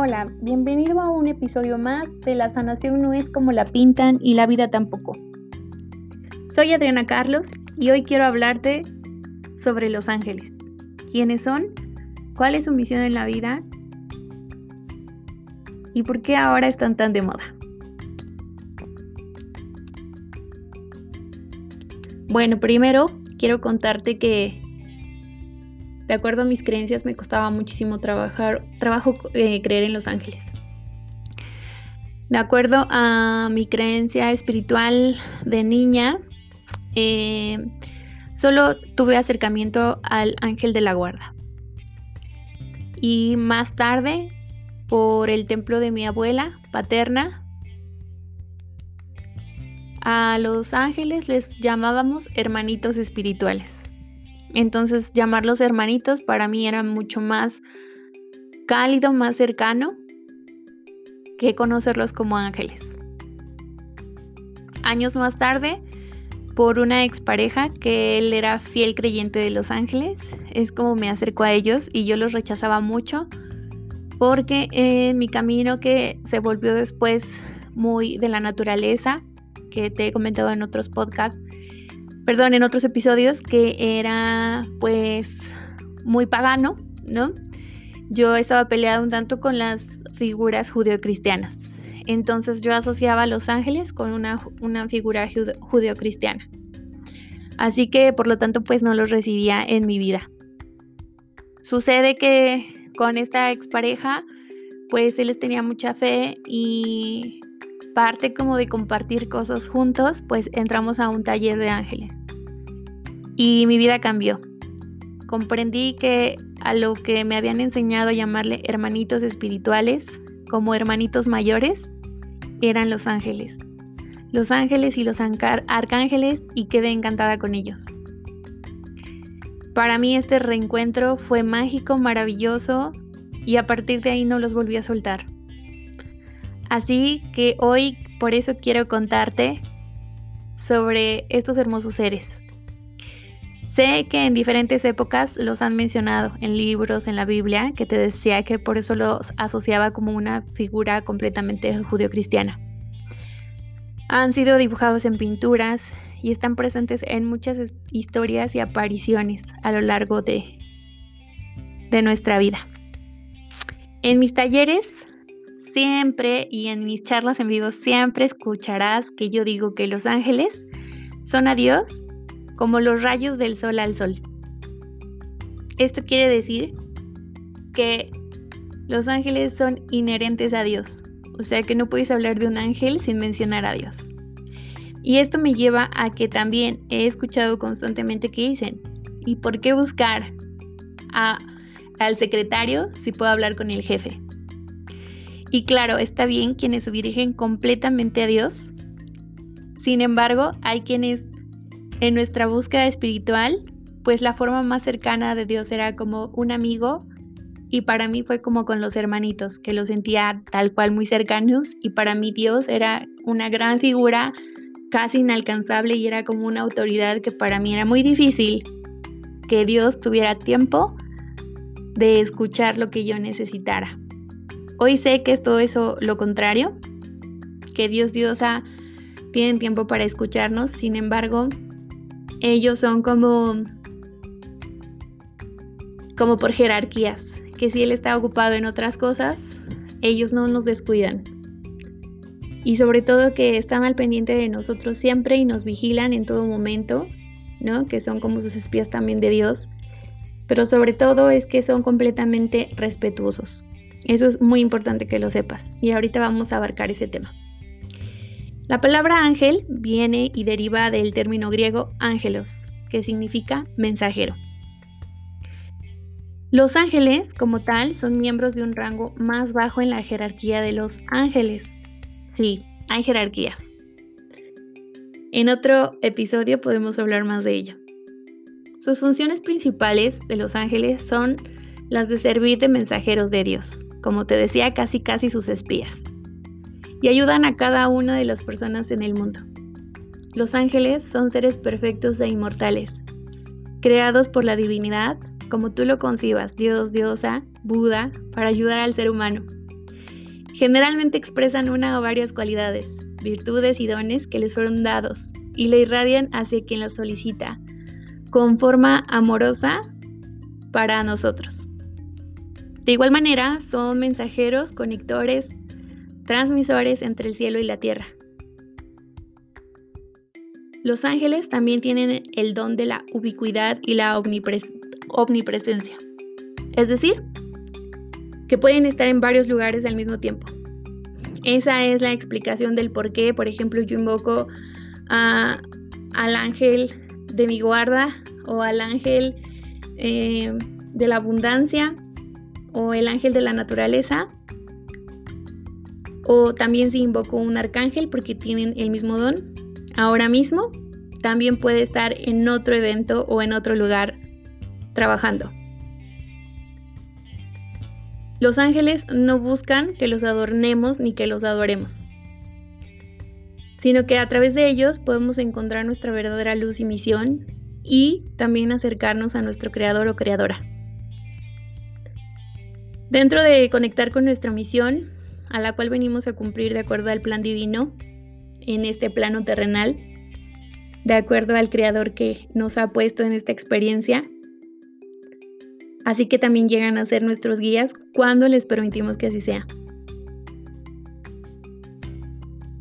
Hola, bienvenido a un episodio más de La sanación no es como la pintan y la vida tampoco. Soy Adriana Carlos y hoy quiero hablarte sobre los ángeles. ¿Quiénes son? ¿Cuál es su misión en la vida? ¿Y por qué ahora están tan de moda? Bueno, primero quiero contarte que de acuerdo a mis creencias me costaba muchísimo trabajar, trabajo eh, creer en los ángeles. De acuerdo a mi creencia espiritual de niña, eh, solo tuve acercamiento al ángel de la guarda. Y más tarde, por el templo de mi abuela paterna, a los ángeles les llamábamos hermanitos espirituales. Entonces llamarlos hermanitos para mí era mucho más cálido, más cercano que conocerlos como ángeles. Años más tarde, por una expareja que él era fiel creyente de los ángeles, es como me acercó a ellos y yo los rechazaba mucho porque en mi camino que se volvió después muy de la naturaleza, que te he comentado en otros podcasts, perdón, en otros episodios, que era pues muy pagano, ¿no? Yo estaba peleada un tanto con las figuras judeocristianas. Entonces yo asociaba a los ángeles con una, una figura judeocristiana. Así que por lo tanto pues no los recibía en mi vida. Sucede que con esta expareja pues él les tenía mucha fe y parte como de compartir cosas juntos pues entramos a un taller de ángeles y mi vida cambió. Comprendí que a lo que me habían enseñado a llamarle hermanitos espirituales, como hermanitos mayores, eran los ángeles. Los ángeles y los arcángeles y quedé encantada con ellos. Para mí este reencuentro fue mágico, maravilloso y a partir de ahí no los volví a soltar. Así que hoy por eso quiero contarte sobre estos hermosos seres. Sé que en diferentes épocas los han mencionado en libros, en la Biblia, que te decía que por eso los asociaba como una figura completamente judio-cristiana. Han sido dibujados en pinturas y están presentes en muchas historias y apariciones a lo largo de, de nuestra vida. En mis talleres siempre y en mis charlas en vivo siempre escucharás que yo digo que los ángeles son a Dios como los rayos del sol al sol. Esto quiere decir que los ángeles son inherentes a Dios, o sea que no puedes hablar de un ángel sin mencionar a Dios. Y esto me lleva a que también he escuchado constantemente que dicen, ¿y por qué buscar al secretario si puedo hablar con el jefe? Y claro, está bien quienes se dirigen completamente a Dios. Sin embargo, hay quienes en nuestra búsqueda espiritual, pues la forma más cercana de Dios era como un amigo y para mí fue como con los hermanitos, que los sentía tal cual muy cercanos y para mí Dios era una gran figura casi inalcanzable y era como una autoridad que para mí era muy difícil que Dios tuviera tiempo de escuchar lo que yo necesitara. Hoy sé que es todo eso lo contrario, que Dios Diosa tienen tiempo para escucharnos, sin embargo, ellos son como como por jerarquías, que si él está ocupado en otras cosas, ellos no nos descuidan. Y sobre todo que están al pendiente de nosotros siempre y nos vigilan en todo momento, ¿no? Que son como sus espías también de Dios. Pero sobre todo es que son completamente respetuosos. Eso es muy importante que lo sepas. Y ahorita vamos a abarcar ese tema. La palabra ángel viene y deriva del término griego ángelos, que significa mensajero. Los ángeles, como tal, son miembros de un rango más bajo en la jerarquía de los ángeles. Sí, hay jerarquía. En otro episodio podemos hablar más de ello. Sus funciones principales de los ángeles son las de servir de mensajeros de Dios, como te decía, casi casi sus espías y ayudan a cada una de las personas en el mundo. Los ángeles son seres perfectos e inmortales, creados por la divinidad, como tú lo concibas, Dios, diosa, Buda, para ayudar al ser humano. Generalmente expresan una o varias cualidades, virtudes y dones que les fueron dados y le irradian hacia quien los solicita, con forma amorosa para nosotros. De igual manera, son mensajeros, conectores, transmisores entre el cielo y la tierra. Los ángeles también tienen el don de la ubicuidad y la omnipresencia. Es decir, que pueden estar en varios lugares al mismo tiempo. Esa es la explicación del por qué, por ejemplo, yo invoco al ángel de mi guarda o al ángel eh, de la abundancia o el ángel de la naturaleza. O también si invoco un arcángel porque tienen el mismo don, ahora mismo también puede estar en otro evento o en otro lugar trabajando. Los ángeles no buscan que los adornemos ni que los adoremos, sino que a través de ellos podemos encontrar nuestra verdadera luz y misión y también acercarnos a nuestro creador o creadora. Dentro de conectar con nuestra misión, a la cual venimos a cumplir de acuerdo al plan divino, en este plano terrenal, de acuerdo al creador que nos ha puesto en esta experiencia. Así que también llegan a ser nuestros guías cuando les permitimos que así sea.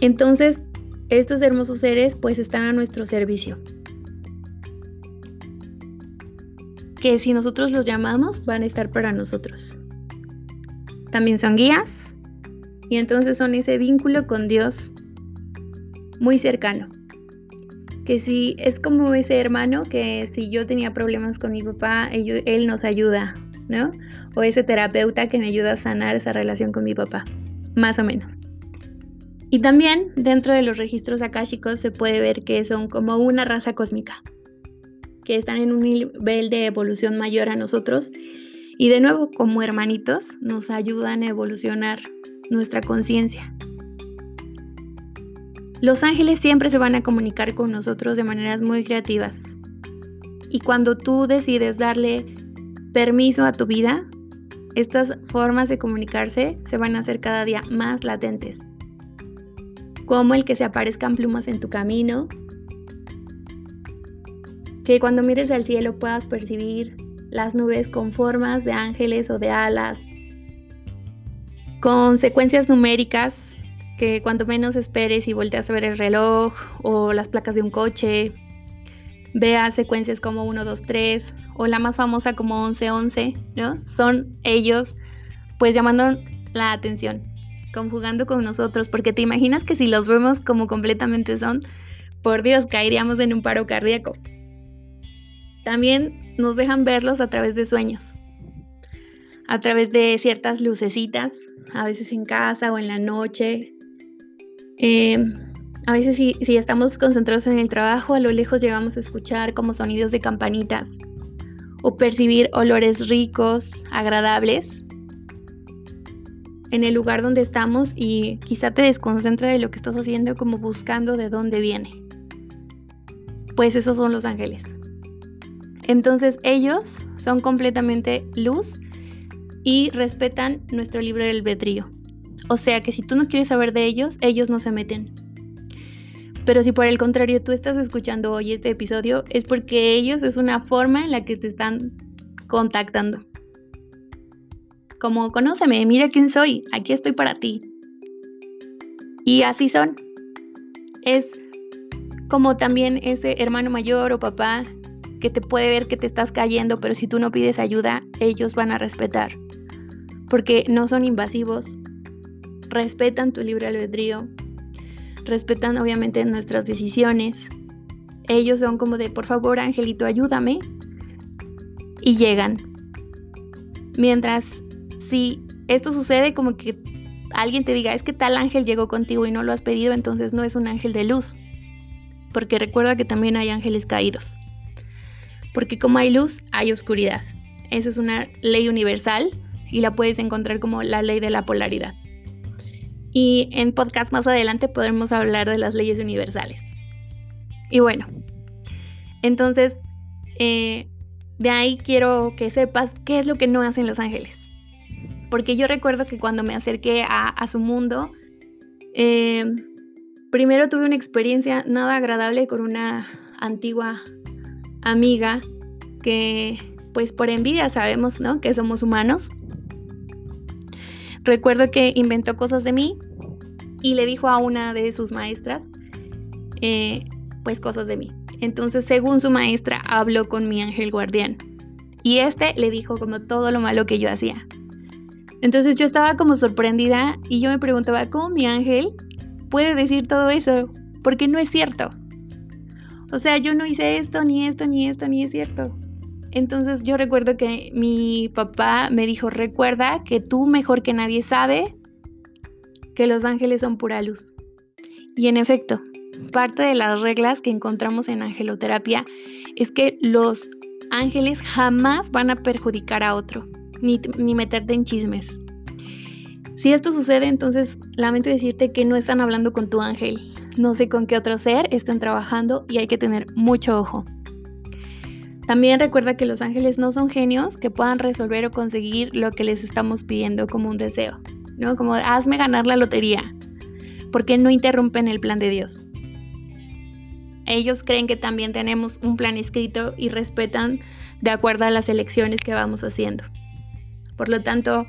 Entonces, estos hermosos seres pues están a nuestro servicio. Que si nosotros los llamamos, van a estar para nosotros. También son guías y entonces son ese vínculo con Dios muy cercano. Que si es como ese hermano que si yo tenía problemas con mi papá, él, nos ayuda, ¿no? O ese terapeuta que me ayuda a sanar esa relación con mi papá, más o menos. Y también dentro de los registros akáshicos se puede ver que son como una raza cósmica, que están en un nivel de evolución mayor a nosotros y de nuevo como hermanitos nos ayudan a evolucionar nuestra conciencia. Los ángeles siempre se van a comunicar con nosotros de maneras muy creativas. Y cuando tú decides darle permiso a tu vida, estas formas de comunicarse se van a hacer cada día más latentes. Como el que se aparezcan plumas en tu camino, que cuando mires al cielo puedas percibir las nubes con formas de ángeles o de alas, con secuencias numéricas que cuanto menos esperes y volteas a ver el reloj o las placas de un coche, veas secuencias como 1, 2, 3 o la más famosa como 11, 11, ¿no? Son ellos pues llamando la atención, conjugando con nosotros, porque te imaginas que si los vemos como completamente son, por Dios, caeríamos en un paro cardíaco. También nos dejan verlos a través de sueños, a través de ciertas lucecitas, a veces en casa o en la noche, Em, a veces si, si, estamos concentrados en el trabajo, a lo lejos llegamos a escuchar como sonidos de campanitas o percibir olores ricos, agradables en el lugar donde estamos y quizá te desconcentra de lo que estás haciendo como buscando de dónde viene. Pues esos son los ángeles. Entonces ellos son completamente luz y respetan nuestro libre albedrío. O sea que si tú no quieres saber de ellos, ellos no se meten. Pero si por el contrario tú estás escuchando hoy este episodio, es porque ellos es una forma en la que te están contactando. Como conóceme, mira quién soy, aquí estoy para ti. Y así son. Es como también ese hermano mayor o papá que te puede ver que te estás cayendo, pero si tú no pides ayuda, ellos van a respetar. Porque no son invasivos, respetan tu libre albedrío, respetan obviamente nuestras decisiones. Ellos son como de, por favor, Angelito, ayúdame. Y llegan. Mientras, si esto sucede como que alguien te diga, es que tal ángel llegó contigo y no lo has pedido, entonces no es un ángel de luz. Porque recuerda que también hay ángeles caídos. Porque como hay luz, hay oscuridad. Esa es una ley universal y la puedes encontrar como la ley de la polaridad y en podcast más adelante podremos hablar de las leyes universales. Y bueno, entonces eh, de ahí quiero que sepas qué es lo que no hacen los ángeles. porque yo recuerdo que cuando me acerqué a, su mundo, eh, primero tuve una experiencia nada agradable con una antigua amiga que pues por envidia sabemos, ¿no? Que somos humanos. Recuerdo que inventó cosas de mí y le dijo a una de sus maestras, eh, pues cosas de mí. Entonces, según su maestra, habló con mi ángel guardián. Y este le dijo como todo lo malo que yo hacía. Entonces yo estaba como sorprendida y yo me preguntaba, ¿cómo mi ángel puede decir todo eso? Porque no es cierto. O sea, yo no hice esto, ni esto, ni esto, ni es cierto. Entonces yo recuerdo que mi papá me dijo, recuerda que tú mejor que nadie sabe que los ángeles son pura luz. Y en efecto, parte de las reglas que encontramos en angeloterapia es que los ángeles jamás van a perjudicar a otro, ni, ni meterte en chismes. Si esto sucede, entonces lamento decirte que no están hablando con tu ángel. No sé con qué otro ser están trabajando y hay que tener mucho ojo. También recuerda que los ángeles no son genios que puedan resolver o conseguir lo que les estamos pidiendo como un deseo, ¿no? Como hazme ganar la lotería, porque no interrumpen el plan de Dios. Ellos creen que también tenemos un plan escrito y respetan de acuerdo a las elecciones que vamos haciendo. Por lo tanto,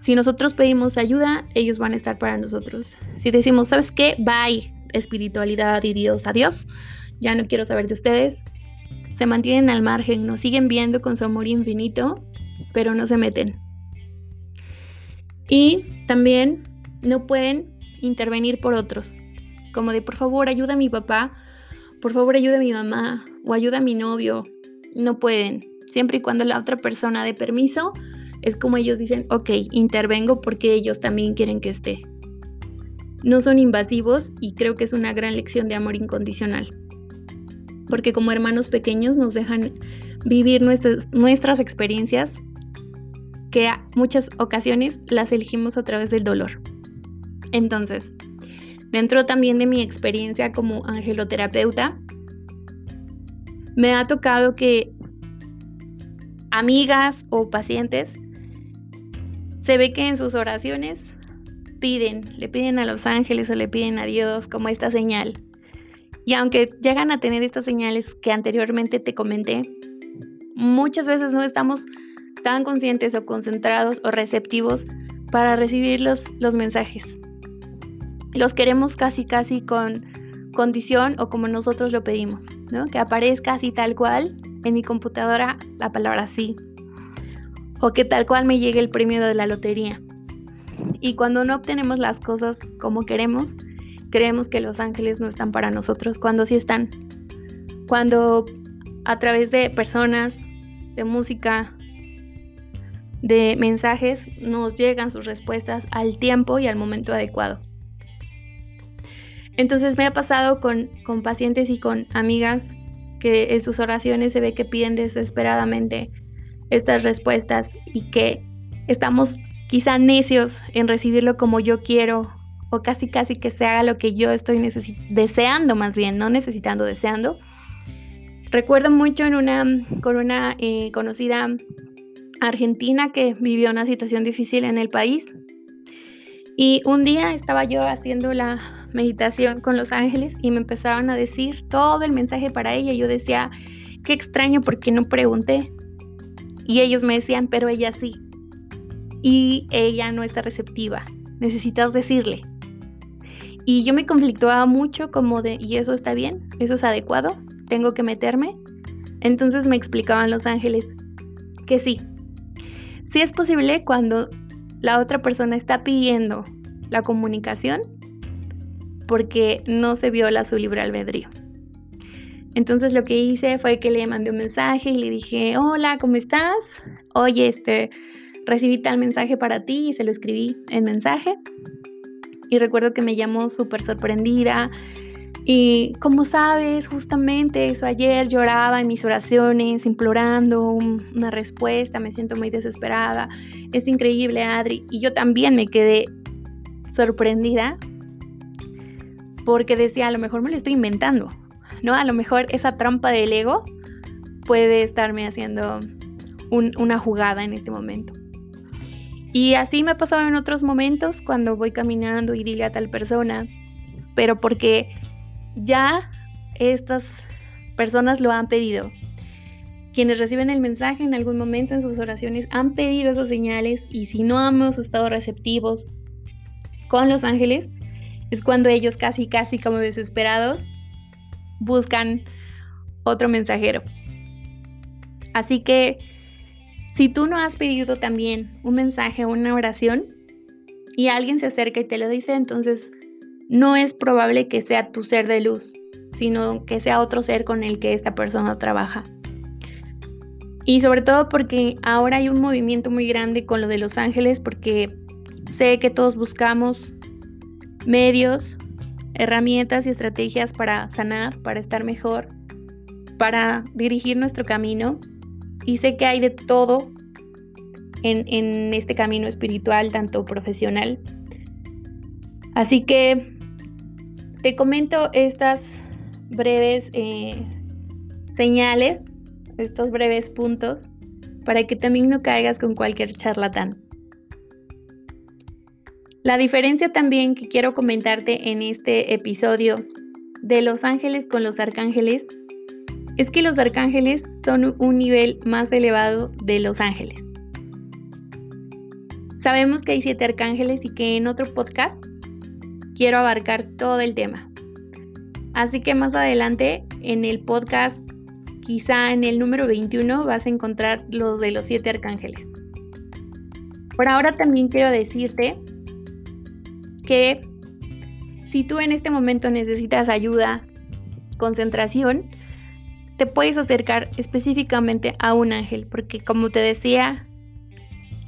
si nosotros pedimos ayuda, ellos van a estar para nosotros. Si decimos, ¿sabes qué? Bye, espiritualidad y Dios, adiós. Ya no quiero saber de ustedes. Se mantienen al margen, nos siguen viendo con su amor infinito, pero no se meten. Y también no pueden intervenir por otros. Como de, por favor, ayuda a mi papá por favor ayuda a mi mamá o ayuda a mi novio. No pueden. Siempre y cuando la otra persona dé permiso, es como ellos dicen, ok, intervengo porque ellos también quieren que esté. No son invasivos y creo que es una gran lección de amor incondicional. Porque como hermanos pequeños nos dejan vivir nuestras, experiencias que muchas ocasiones las elegimos a través del dolor. Entonces, Dentro también de mi experiencia como angeloterapeuta, me ha tocado que amigas o pacientes se ve que en sus oraciones piden, le piden a los ángeles o le piden a Dios como esta señal. Y aunque llegan a tener estas señales que anteriormente te comenté, muchas veces no estamos tan conscientes o concentrados o receptivos para recibir los, los mensajes los queremos casi casi con condición o como nosotros lo pedimos, ¿no? Que aparezca así tal cual en mi computadora la palabra sí. O que tal cual me llegue el premio de la lotería. Y cuando no obtenemos las cosas como queremos, creemos que los ángeles no están para nosotros, cuando sí están. Cuando a través de personas, de música, de mensajes, nos llegan sus respuestas al tiempo y al momento adecuado. Entonces me ha pasado con, pacientes y con amigas que en sus oraciones se ve que piden desesperadamente estas respuestas y que estamos quizá necios en recibirlo como yo quiero o casi casi que se haga lo que yo estoy deseando más bien, no necesitando, deseando. Recuerdo mucho en una, con una eh, conocida argentina que vivió una situación difícil en el país y un día estaba yo haciendo la meditación con los ángeles y me empezaron a decir todo el mensaje para ella. Yo decía, qué extraño porque no pregunté. Y ellos me decían, pero ella sí. Y ella no está receptiva. Necesitas decirle. Y yo me conflictuaba mucho como de, ¿y eso está bien? ¿Eso es adecuado? ¿Tengo que meterme? Entonces me explicaban los ángeles que sí. Sí es posible cuando la otra persona está pidiendo la comunicación, porque no se viola su libre albedrío. Entonces lo que hice fue que le mandé un mensaje y le dije, hola, ¿cómo estás? Oye, este, recibí tal mensaje para ti y se lo escribí en mensaje. Y recuerdo que me llamó súper sorprendida. Y como sabes, justamente eso ayer lloraba en mis oraciones, implorando una respuesta, me siento muy desesperada. Es increíble, Adri. Y yo también me quedé sorprendida porque decía, a lo mejor me lo estoy inventando, ¿no? A lo mejor esa trampa del ego puede estarme haciendo una jugada en este momento. Y así me ha pasado en otros momentos cuando voy caminando y dile a tal persona, pero porque ya estas personas lo han pedido. Quienes reciben el mensaje en algún momento en sus oraciones han pedido esas señales y si no hemos estado receptivos con los ángeles, es cuando ellos casi, casi como desesperados buscan otro mensajero. Así que si tú no has pedido también un mensaje o una oración y alguien se acerca y te lo dice, entonces no es probable que sea tu ser de luz, sino que sea otro ser con el que esta persona trabaja. Y sobre todo porque ahora hay un movimiento muy grande con lo de los ángeles, porque sé que todos buscamos medios, herramientas y estrategias para sanar, para estar mejor, para dirigir nuestro camino. Y sé que hay de todo en, en este camino espiritual, tanto profesional. Así que te comento estas breves eh, señales, estos breves puntos, para que también no caigas con cualquier charlatán. La diferencia también que quiero comentarte en este episodio de los ángeles con los arcángeles es que los arcángeles son un nivel más elevado de los ángeles. Sabemos que hay siete arcángeles y que en otro podcast quiero abarcar todo el tema. Así que más adelante en el podcast, quizá en el número 21, vas a encontrar los de los siete arcángeles. Por ahora también quiero decirte que si tú en este momento necesitas ayuda, concentración, te puedes acercar específicamente a un ángel, porque como te decía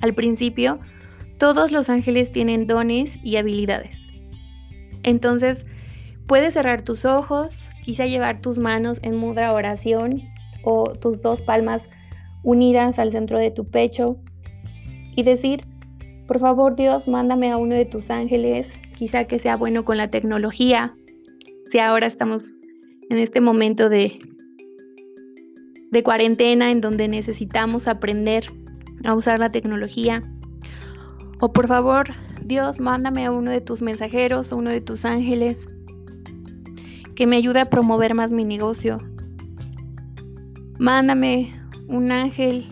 al principio, todos los ángeles tienen dones y habilidades. Entonces, Puedes cerrar tus ojos, quizá llevar tus manos en mudra oración o tus dos palmas unidas al centro de tu pecho y decir, por favor Dios, mándame a uno de tus ángeles, quizá que sea bueno con la tecnología, si ahora estamos en este momento de, de cuarentena en donde necesitamos aprender a usar la tecnología. O por favor, Dios, mándame a uno de tus mensajeros, a uno de tus ángeles, que me ayude a promover más mi negocio. Mándame un ángel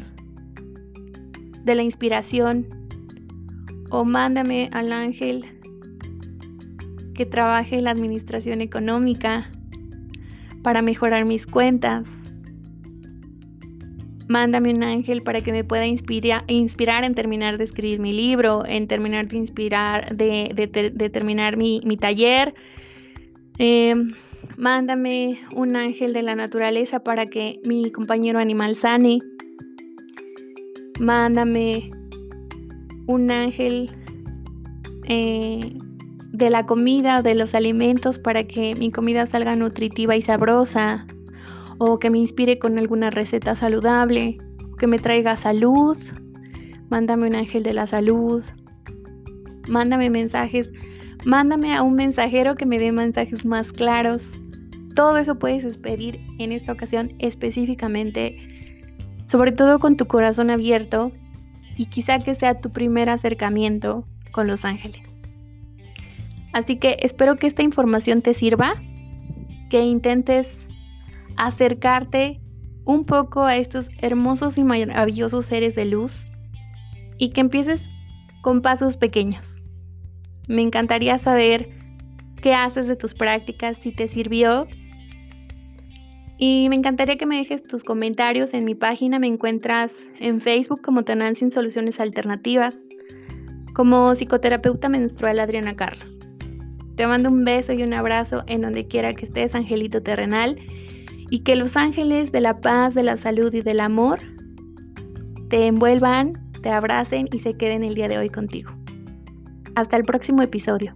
de la inspiración o mándame al ángel que trabaje en la administración económica para mejorar mis cuentas. Mándame un ángel para que me pueda inspirar, en terminar de escribir mi libro, en terminar de inspirar, de, terminar mi, taller. Em, Mándame un ángel de la naturaleza para que mi compañero animal sane. Mándame un ángel eh, de la comida, de los alimentos, para que mi comida salga nutritiva y sabrosa. O que me inspire con alguna receta saludable. Que me traiga salud. Mándame un ángel de la salud. Mándame mensajes. Mándame a un mensajero que me dé mensajes más claros todo eso puedes pedir en esta ocasión específicamente, sobre todo con tu corazón abierto y quizá que sea tu primer acercamiento con los ángeles. Así que espero que esta información te sirva, que intentes acercarte un poco a estos hermosos y maravillosos seres de luz y que empieces con pasos pequeños. Me encantaría saber qué haces de tus prácticas, si te sirvió y me encantaría que me dejes tus comentarios en mi página. Me encuentras en Facebook como Tanán Sin Soluciones Alternativas, como psicoterapeuta menstrual Adriana Carlos. Te mando un beso y un abrazo en donde quiera que estés, angelito terrenal, y que los ángeles de la paz, de la salud y del amor te envuelvan, te abracen y se queden el día de hoy contigo. Hasta el próximo episodio.